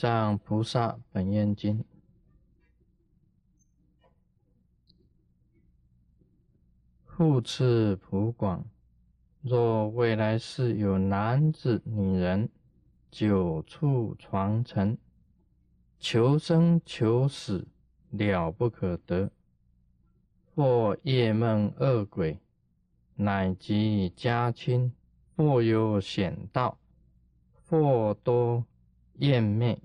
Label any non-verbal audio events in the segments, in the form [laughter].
藏菩萨本愿经，复次普广，若未来世有男子、女人，久处床尘，求生求死，了不可得；或夜梦恶鬼，乃及家亲，或有险道，或多。厌灭，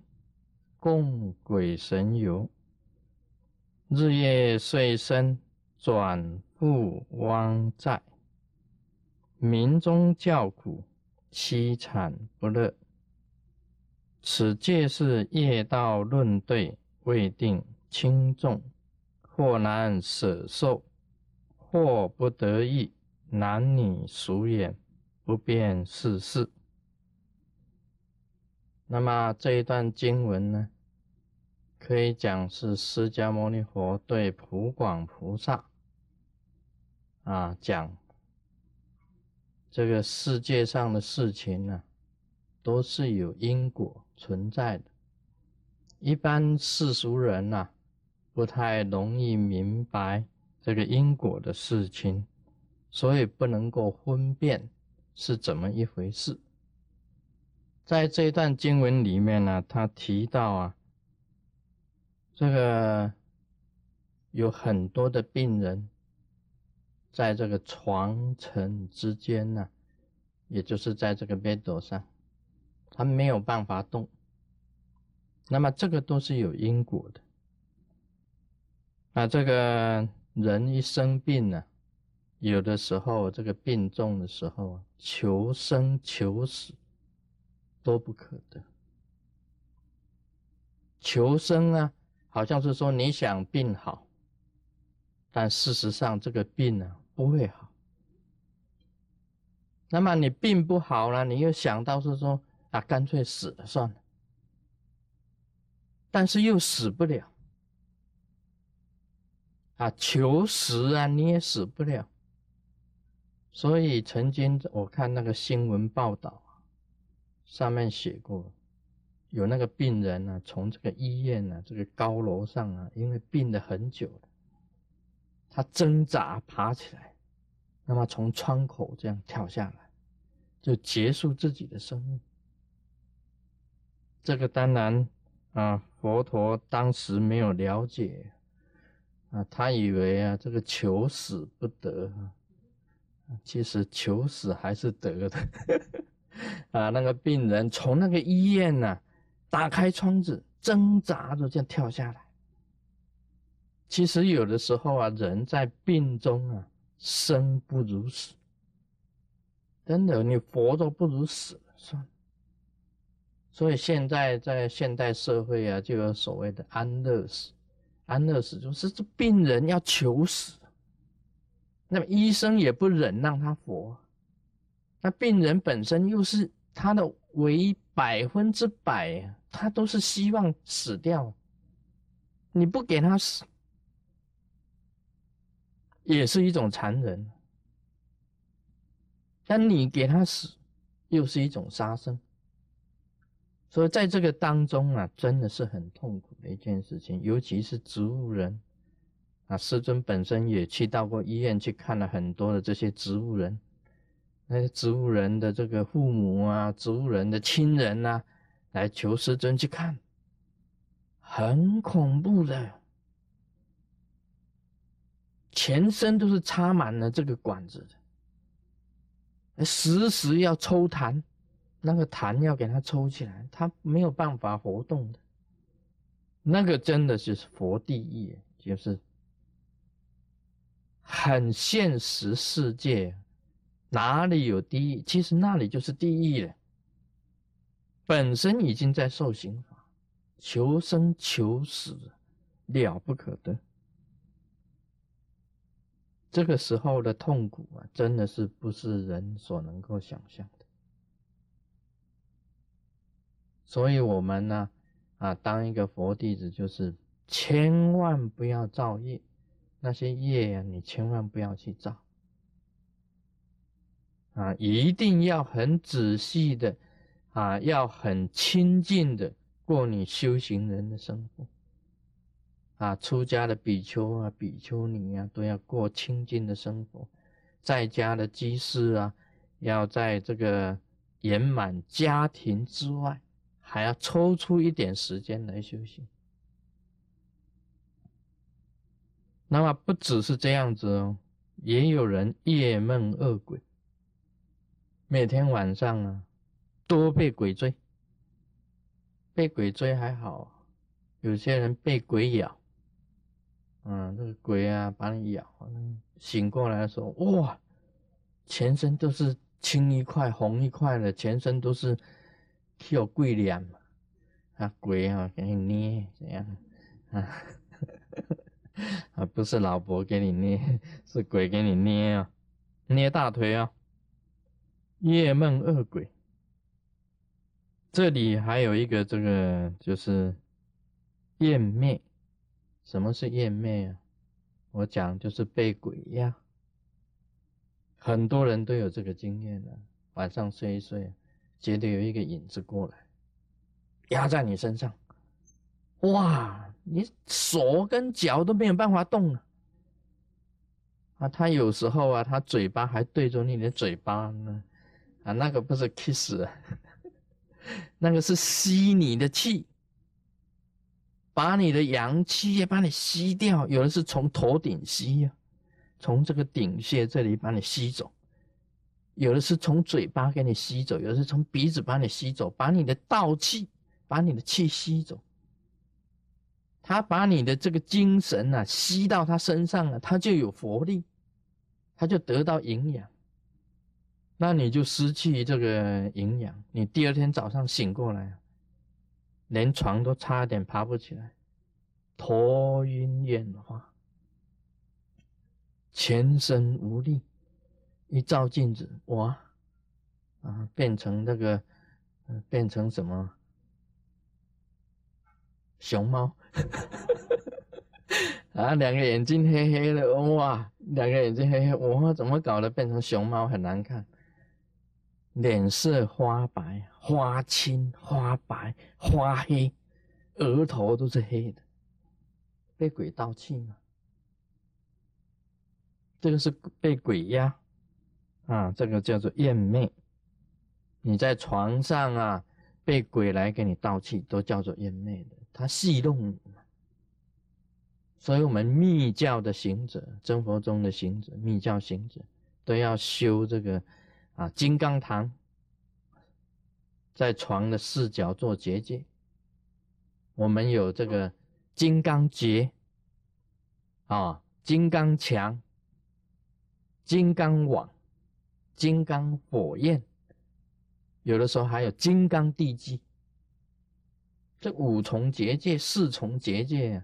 供鬼神游，日夜岁生，转复汪寨，民中叫苦，凄惨不乐。此皆是业道论对，未定轻重，或难舍受，或不得意，男女俗眼，不辨世事。那么这一段经文呢，可以讲是释迦牟尼佛对普广菩萨啊讲，这个世界上的事情呢，都是有因果存在的。一般世俗人呐，不太容易明白这个因果的事情，所以不能够分辨是怎么一回事。在这段经文里面呢，他提到啊，这个有很多的病人，在这个床尘之间呢，也就是在这个 bed 上，他没有办法动。那么这个都是有因果的。啊，这个人一生病呢，有的时候这个病重的时候啊，求生求死。都不可得。求生啊，好像是说你想病好，但事实上这个病呢不会好。那么你病不好了，你又想到是说啊，干脆死了算了。但是又死不了啊，求死啊，你也死不了。所以曾经我看那个新闻报道。上面写过，有那个病人呢，从这个医院呢，这个高楼上啊，因为病了很久了，他挣扎爬起来，那么从窗口这样跳下来，就结束自己的生命。这个当然啊，佛陀当时没有了解啊，他以为啊，这个求死不得啊，其实求死还是得的。[laughs] 啊，那个病人从那个医院呢，打开窗子，挣扎着这样跳下来。其实有的时候啊，人在病中啊，生不如死。真的，你活着不如死了，算了。所以现在在现代社会啊，就有所谓的安乐死。安乐死就是这病人要求死，那么医生也不忍让他活。那病人本身又是他的唯一百分之百，他都是希望死掉。你不给他死，也是一种残忍；但你给他死，又是一种杀生。所以在这个当中啊，真的是很痛苦的一件事情，尤其是植物人啊。师尊本身也去到过医院去看了很多的这些植物人。那些植物人的这个父母啊，植物人的亲人呐，来求师尊去看，很恐怖的，全身都是插满了这个管子的，时时要抽痰，那个痰要给他抽起来，他没有办法活动的，那个真的是佛地狱，就是很现实世界。哪里有地狱？其实那里就是地狱了。本身已经在受刑罚，求生求死，了不可得。这个时候的痛苦啊，真的是不是人所能够想象的。所以，我们呢，啊，当一个佛弟子，就是千万不要造业，那些业呀，你千万不要去造。啊，一定要很仔细的，啊，要很亲近的过你修行人的生活。啊，出家的比丘啊、比丘尼啊，都要过清净的生活；在家的居士啊，要在这个圆满家庭之外，还要抽出一点时间来修行。那么不只是这样子哦，也有人夜梦恶鬼，每天晚上啊，多被鬼追。被鬼追还好，有些人被鬼咬。嗯，这个鬼啊，把你咬，醒过来的时候，哇，全身都是青一块、红一块的，全身都是有鬼脸嘛，啊，鬼啊，给你捏，怎样？啊，[laughs] 啊，不是老婆给你捏，是鬼给你捏啊，捏大腿啊，夜梦恶鬼。这里还有一个这个就是厌灭。什么是厌魅啊？我讲就是被鬼压，很多人都有这个经验的。晚上睡一睡，觉得有一个影子过来，压在你身上，哇，你手跟脚都没有办法动了。啊，他有时候啊，他嘴巴还对着你的嘴巴呢，啊，那个不是 kiss，那个是吸你的气。把你的阳气也把你吸掉，有的是从头顶吸呀，从这个顶穴这里把你吸走；有的是从嘴巴给你吸走，有的是从鼻子把你吸走，把你的道气，把你的气吸走。他把你的这个精神啊吸到他身上了，他就有活力，他就得到营养。那你就失去这个营养，你第二天早上醒过来。连床都差点爬不起来，头晕眼花，全身无力。一照镜子，哇，啊，变成那个，变成什么？熊猫，[laughs] 啊，两个眼睛黑黑的，哇，两个眼睛黑黑，哇，怎么搞的？变成熊猫很难看。脸色花白、花青、花白、花黑，额头都是黑的，被鬼盗气嘛？这个是被鬼压啊，这个叫做厌魅。你在床上啊，被鬼来给你盗气，都叫做厌魅的，他戏弄你嘛。所以，我们密教的行者、真佛中的行者、密教行者，都要修这个。啊，金刚堂在床的四角做结界。我们有这个金刚结啊，金刚墙、金刚网、金刚火焰，有的时候还有金刚地基。这五重结界、四重结界，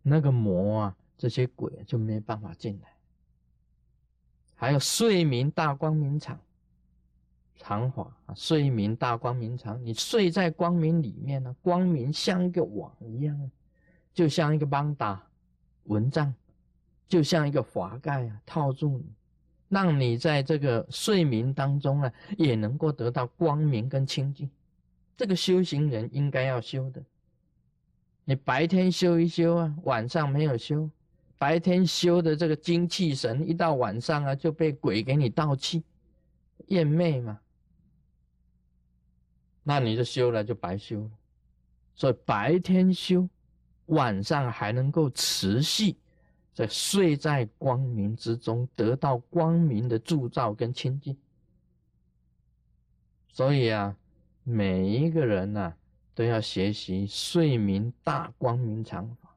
那个魔啊，这些鬼就没办法进来。还有睡眠大光明场。长法啊，睡眠大光明场，你睡在光明里面呢，光明像一个网一样，就像一个邦达蚊帐，就像一个华盖啊，套住你，让你在这个睡眠当中啊，也能够得到光明跟清净。这个修行人应该要修的，你白天修一修啊，晚上没有修，白天修的这个精气神，一到晚上啊，就被鬼给你盗气，厌魅嘛。那你就修了就白修了，所以白天修，晚上还能够持续在睡在光明之中，得到光明的铸造跟清净。所以啊，每一个人呐都要学习睡眠大光明常法，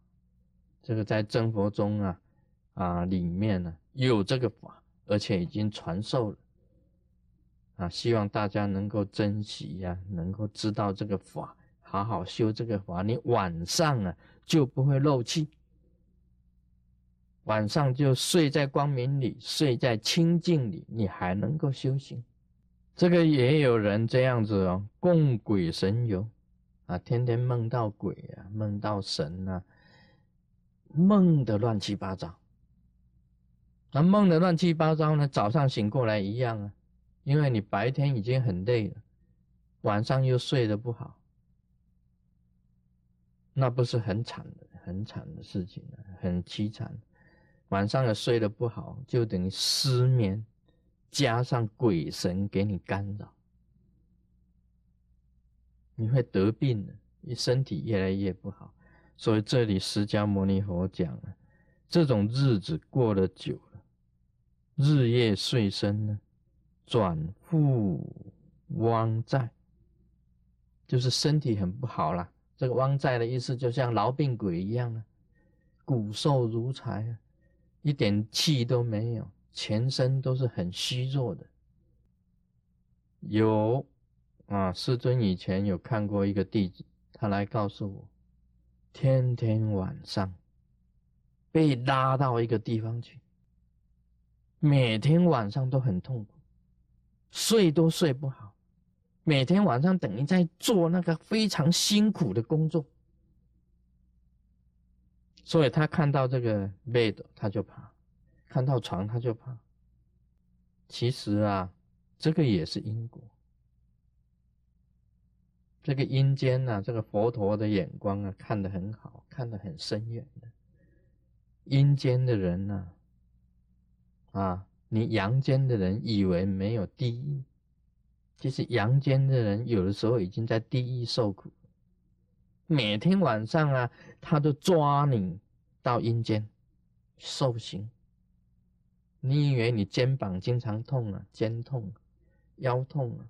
这个在真佛中啊啊里面呢有这个法，而且已经传授了。啊，希望大家能够珍惜呀，能够知道这个法，好好修这个法。你晚上啊就不会漏气，晚上就睡在光明里，睡在清净里，你还能够修行。这个也有人这样子哦，供鬼神游啊，天天梦到鬼啊，梦到神啊，梦的乱七八糟。那梦的乱七八糟呢，早上醒过来一样啊。因为你白天已经很累了，晚上又睡得不好，那不是很惨的、很惨的事情啊，很凄惨。晚上也睡得不好，就等于失眠，加上鬼神给你干扰，你会得病的，你身体越来越不好。所以这里释迦牟尼佛讲了，这种日子过得久了，日夜睡深呢，转复汪债，就是身体很不好了。这个汪债的意思，就像痨病鬼一样啊，骨瘦如柴啊，一点气都没有，全身都是很虚弱的。有啊，师尊以前有看过一个弟子，他来告诉我，天天晚上被拉到一个地方去，每天晚上都很痛苦，睡都睡不好。每天晚上等于在做那个非常辛苦的工作，所以他看到这个 bed 他就怕，看到床他就怕。其实啊，这个也是因果。这个阴间呐，这个佛陀的眼光啊，看得很好，看得很深远的。阴间的人呐，啊，你阳间的人以为没有地狱。其实阳间的人有的时候已经在地狱受苦，每天晚上啊，他都抓你到阴间受刑。你以为你肩膀经常痛啊，肩痛、腰痛啊？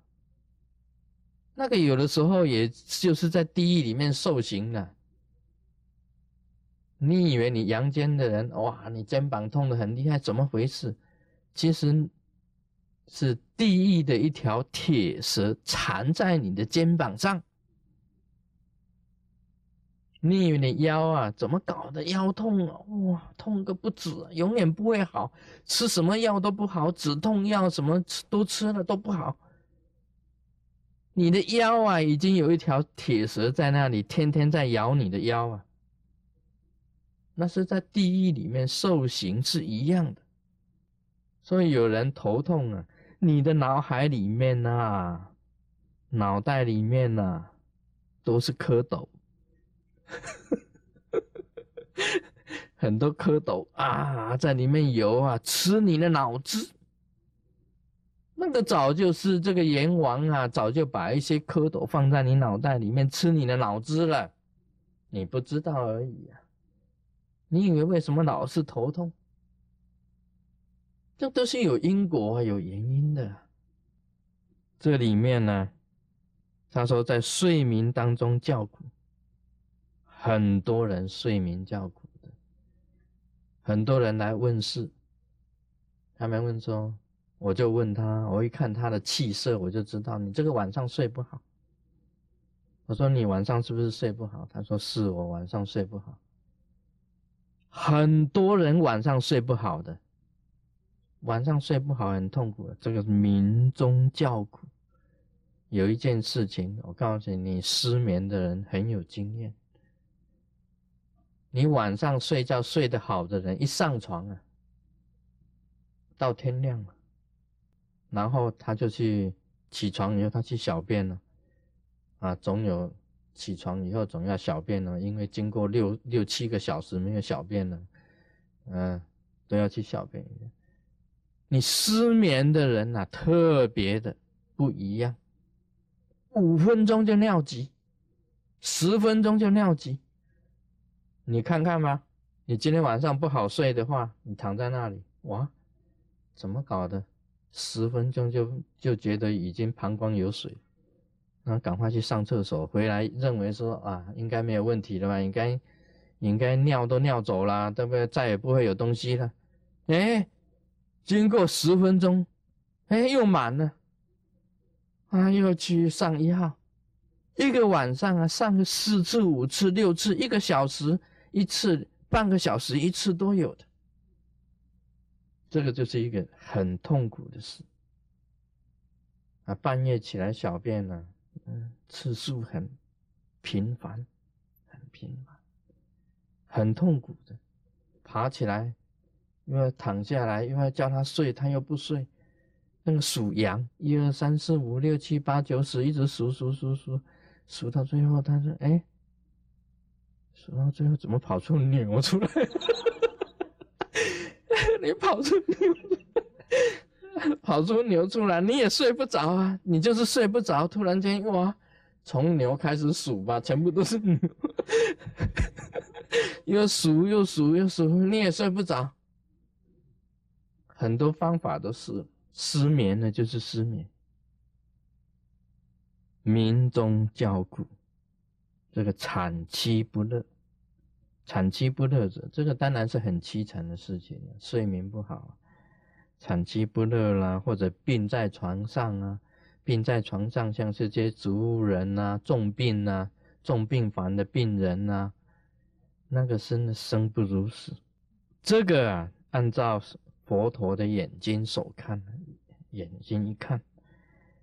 那个有的时候也就是在地狱里面受刑的。你以为你阳间的人哇，你肩膀痛的很厉害，怎么回事？其实。是地狱的一条铁蛇缠在你的肩膀上，你以为你腰啊？怎么搞的？腰痛啊？哇，痛个不止，永远不会好，吃什么药都不好，止痛药什么吃都吃了都不好。你的腰啊，已经有一条铁蛇在那里，天天在咬你的腰啊。那是在地狱里面受刑是一样的，所以有人头痛啊。你的脑海里面呐，脑袋里面呐，都是蝌蚪，[laughs] 很多蝌蚪啊，在里面游啊，吃你的脑子。那个早就是这个阎王啊，早就把一些蝌蚪放在你脑袋里面吃你的脑子了，你不知道而已啊。你以为为什么老是头痛？这都是有因果、有原因的。这里面呢，他说在睡眠当中叫苦，很多人睡眠叫苦的，很多人来问事，他们问说，我就问他，我一看他的气色，我就知道你这个晚上睡不好。我说你晚上是不是睡不好？他说是我晚上睡不好。很多人晚上睡不好的。晚上睡不好很痛苦，这个是民中叫苦。有一件事情，我告诉你，失眠的人很有经验。你晚上睡觉睡得好的人，一上床啊，到天亮了，然后他就去起床以后，他去小便了，啊，总有起床以后总要小便了，因为经过六六七个小时没有小便了，嗯，都要去小便。你失眠的人呐，特别的不一样，五分钟就尿急，十分钟就尿急。你看看吧，你今天晚上不好睡的话，你躺在那里，哇，怎么搞的？十分钟就就觉得已经膀胱有水，那赶快去上厕所，回来认为说啊，应该没有问题了吧？应该应该尿都尿走了，对不对？再也不会有东西了，哎。经过十分钟，哎，又满了，啊，又去上一号，一个晚上啊，上个四次、五次、六次，一个小时一次，半个小时一次都有的，这个就是一个很痛苦的事，啊，半夜起来小便呢，嗯，次数很频繁，很频繁，很痛苦的，爬起来。因为躺下来，因为叫他睡，他又不睡。那个数羊，一二三四五六七八九十，一直数数数数，数到最后，他说：“哎，数到最后怎么跑出牛出来？[laughs] 你跑出牛，[laughs] 跑出牛出来，你也睡不着啊！你就是睡不着，突然间哇，从牛开始数吧，全部都是牛，[laughs] 又数又数又数，你也睡不着。很多方法都是失眠了，就是失眠。民中叫苦，这个产期不乐，产期不乐者，这个当然是很凄惨的事情。睡眠不好，产期不乐啦，或者病在床上啊，病在床上，像是这些植物人啊，重病啊，重病房的病人呐，那个生的生不如死。这个啊，按照。佛陀的眼睛所看，眼睛一看，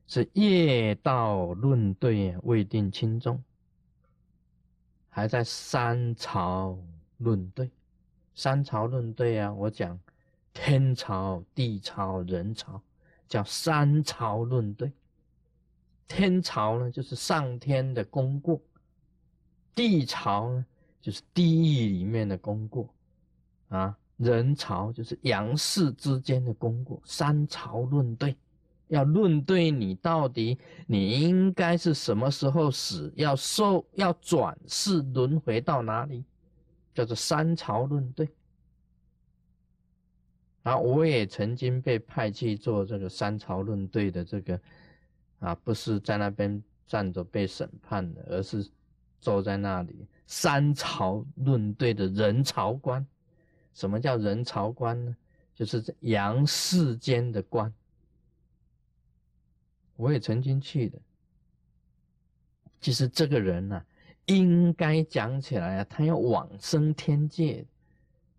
是业道论对未定轻重，还在三朝论对，三朝论对啊！我讲天朝、地朝、人朝，叫三朝论对。天朝呢，就是上天的功过；地朝呢，就是地狱里面的功过，啊。人朝就是阳世之间的功过，三朝论对，要论对你到底你应该是什么时候死，要受要转世轮回到哪里，叫做三朝论对。啊，我也曾经被派去做这个三朝论对的这个，啊，不是在那边站着被审判的，而是坐在那里三朝论对的人朝官。什么叫人朝官呢？就是阳世间的官。我也曾经去的。其实这个人呢，应该讲起来啊，他要往生天界，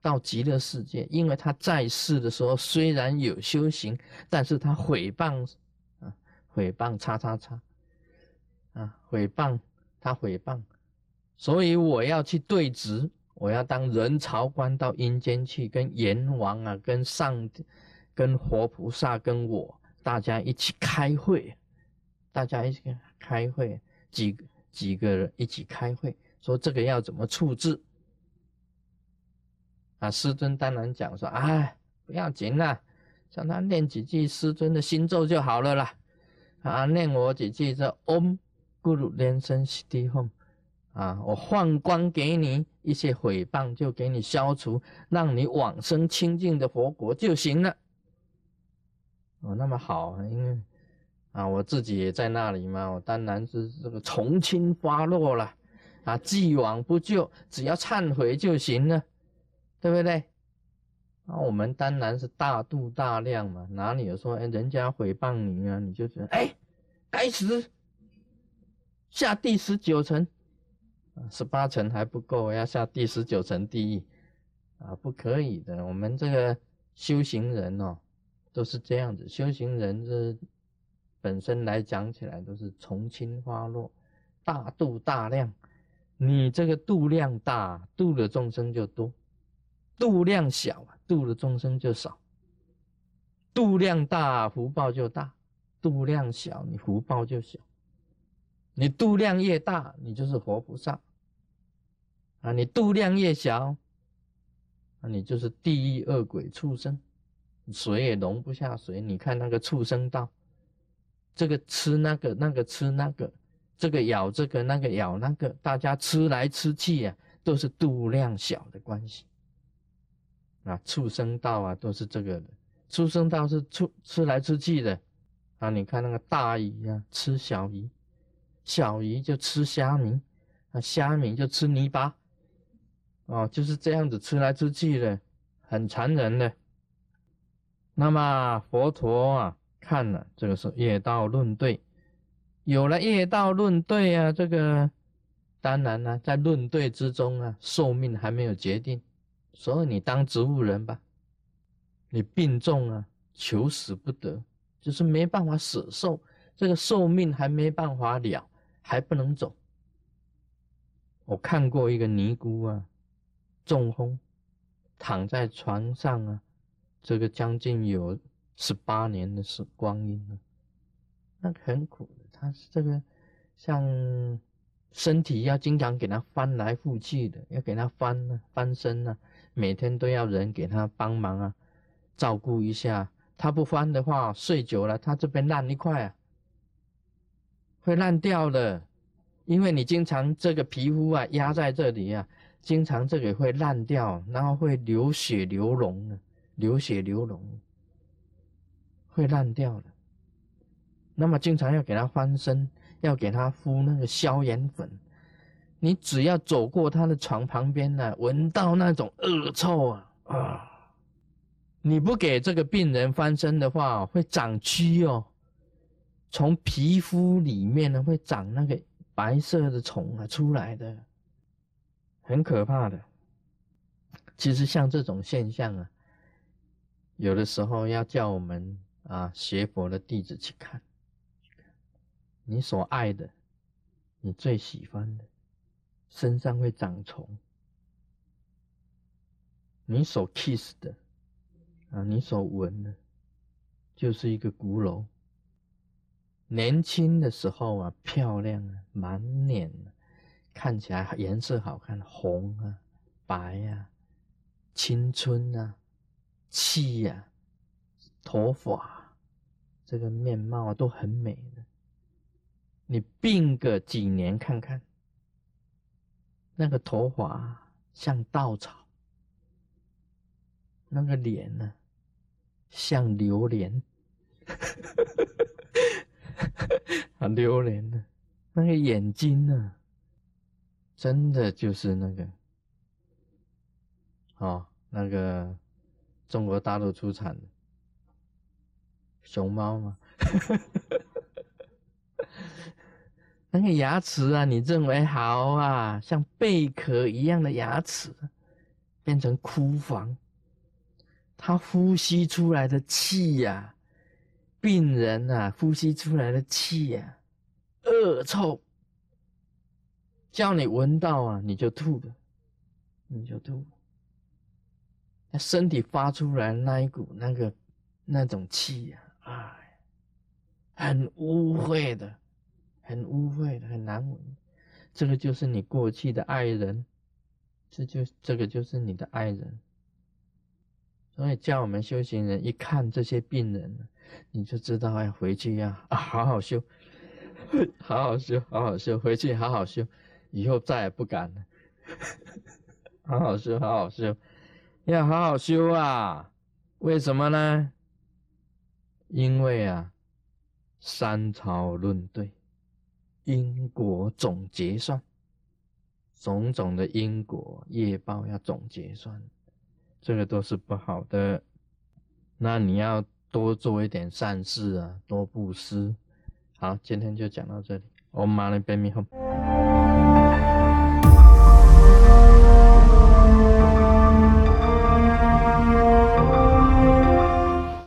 到极乐世界。因为他在世的时候虽然有修行，但是他毁谤啊，毁谤叉叉叉啊，毁谤他毁谤，所以我要去对质。我要当人朝官到阴间去，跟阎王啊，跟上，跟活菩萨，跟我大家一起开会，大家一起开会，几几个人一起开会，说这个要怎么处置？啊，师尊当然讲说，哎，不要紧啦，叫他念几句师尊的心咒就好了啦，啊，念我几句这 Om Guru Lensen s t i Hum。啊，我换光给你一些毁谤，就给你消除，让你往生清净的佛国就行了。哦，那么好，因为啊，我自己也在那里嘛，我当然是这个从轻发落了。啊，既往不咎，只要忏悔就行了，对不对？那我们当然是大度大量嘛，哪里有说哎，人家诽谤你啊，你就觉得哎，该死，下第十九层。十八层还不够，要下第十九层地狱啊！不可以的。我们这个修行人哦，都是这样子。修行人这本身来讲起来都是从轻发落，大度大量。你这个度量大，度的众生就多；度量小，度的众生就少。度量大，福报就大；度量小，你福报就小。你度量越大，你就是活菩萨啊！你度量越小，那你就是地狱恶鬼畜生，水也容不下水。你看那个畜生道，这个吃那个，那个吃那个，这个咬这个，那个咬那个，大家吃来吃去呀，都是度量小的关系。啊，畜生道啊，都是这个的。畜生道是吃吃来吃去的啊！你看那个大鱼啊，吃小鱼。小鱼就吃虾米，啊，虾米就吃泥巴，哦，就是这样子吃来吃去的，很残忍的。那么佛陀啊，看了这个是业道论对，有了业道论对啊，这个当然呢，在论对之中啊，寿命还没有决定，所以你当植物人吧，你病重啊，求死不得，就是没办法舍寿，这个寿命还没办法了。还不能走。我看过一个尼姑啊，中风，躺在床上啊，这个将近有十八年的时光阴了，那很苦的。他是这个像身体要经常给他翻来覆去的，要给他翻呢，翻身呢，每天都要人给他帮忙啊，照顾一下。他不翻的话，睡久了，他这边烂一块啊，会烂掉的。因为你经常这个皮肤啊压在这里啊，经常这个会烂掉，然后会流血流脓的，流血流脓，会烂掉的。那么经常要给他翻身，要给他敷那个消炎粉。你只要走过他的床旁边呢，闻到那种恶臭啊啊！你不给这个病人翻身的话，会长蛆哦，从皮肤里面呢会长那个白色的虫啊出来的，很可怕的。其实像这种现象啊，有的时候要叫我们啊学佛的弟子去看。你所爱的，你最喜欢的，身上会长虫；你所 kiss 的，啊，你所闻的，就是一个骨篓。年轻的时候啊，漂亮啊，满脸看起来颜色好看，红啊，白啊，青春啊，气呀，头发，这个面貌啊，都很美的。你病个几年看看，那个头发像稻草，那个脸呢像榴莲，[laughs] [laughs] 啊榴莲呢，那个眼睛呢，真的就是那个，哦，那个中国大陆出产的熊猫吗？[laughs] 那个牙齿啊，你认为好啊？像贝壳一样的牙齿，变成枯房。他呼吸出来的气呀，病人啊，呼吸出来的气呀，恶臭，叫你闻到啊，你就吐了，你就吐。他身体发出来那一股那个那种气呀，哎，很污秽的。很污秽的，很难闻。这个就是你过去的爱人，这就这个就是你的爱人。所以叫我们修行人一看这些病人，你就知道要回去要啊好好修，好好修，[laughs] 好好修，回去好好修，以后再也不敢了。好好修，好好修，要好好修啊！为什么呢？因为啊，三朝论对。因果总结算，种种的因果业报要总结算，这个都是不好的。那你要多做一点善事啊，多布施。好，今天就讲到这里。Om Mani Padme Hum。